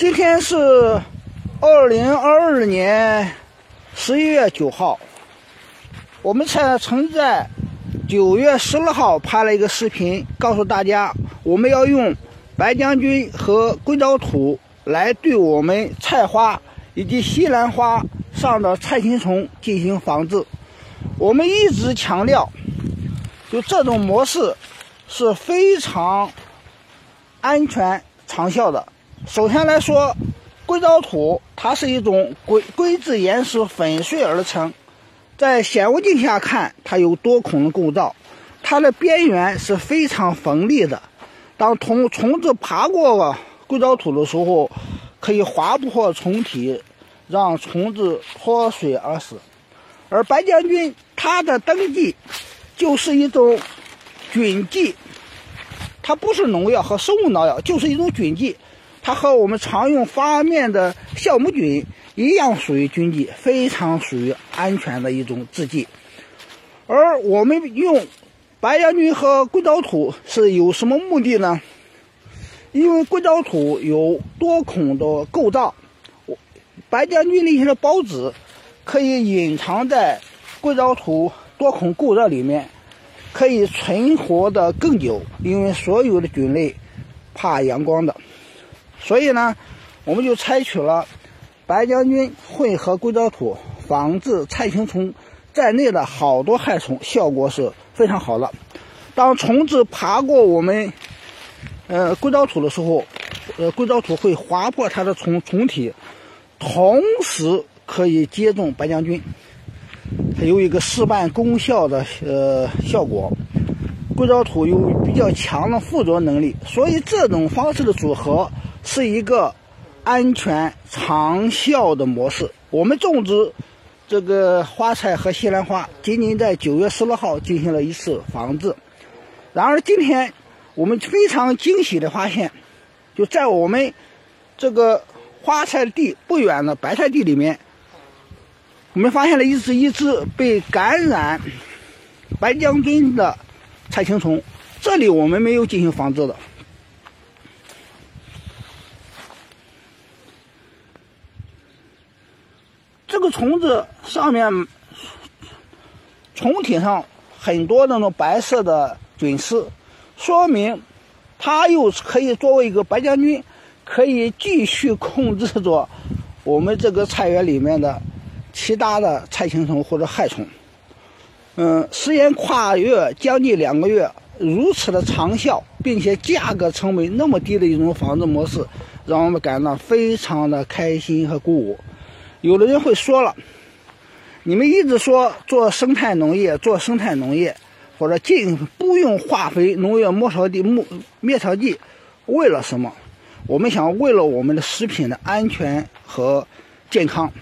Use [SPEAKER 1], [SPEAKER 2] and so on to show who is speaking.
[SPEAKER 1] 今天是二零二二年十一月九号，我们才曾在九月十二号拍了一个视频，告诉大家我们要用白将军和硅藻土来对我们菜花以及西兰花上的菜青虫进行防治。我们一直强调，就这种模式是非常安全长效的。首先来说，硅藻土它是一种硅硅质岩石粉碎而成，在显微镜下看，它有多孔的构造，它的边缘是非常锋利的。当虫虫子爬过硅藻土的时候，可以划破虫体，让虫子脱水而死。而白将军它的登记就是一种菌剂，它不是农药和生物农药，就是一种菌剂。它和我们常用发面的酵母菌一样，属于菌剂，非常属于安全的一种制剂。而我们用白将军和硅藻土是有什么目的呢？因为硅藻土有多孔的构造，白将军那些的孢子可以隐藏在硅藻土多孔构造里面，可以存活的更久。因为所有的菌类怕阳光的。所以呢，我们就采取了白将军混合硅藻土，防治菜青虫在内的好多害虫，效果是非常好的。当虫子爬过我们呃硅藻土的时候，呃硅藻土会划破它的虫虫体，同时可以接种白将军，它有一个事半功效的呃效果。硅藻土有比较强的附着能力，所以这种方式的组合。是一个安全长效的模式。我们种植这个花菜和西兰花，仅仅在九月十六号进行了一次防治。然而，今天我们非常惊喜的发现，就在我们这个花菜地不远的白菜地里面，我们发现了一只一只被感染白将军的菜青虫。这里我们没有进行防治的。这个虫子上面虫体上很多那种白色的菌丝，说明它又可以作为一个白将军，可以继续控制着我们这个菜园里面的其他的菜青虫或者害虫。嗯，时间跨越将近两个月，如此的长效，并且价格成本那么低的一种防治模式，让我们感到非常的开心和鼓舞。有的人会说了，你们一直说做生态农业，做生态农业，或者进不用化肥、农药、灭草剂、灭灭草剂，为了什么？我们想为了我们的食品的安全和健康。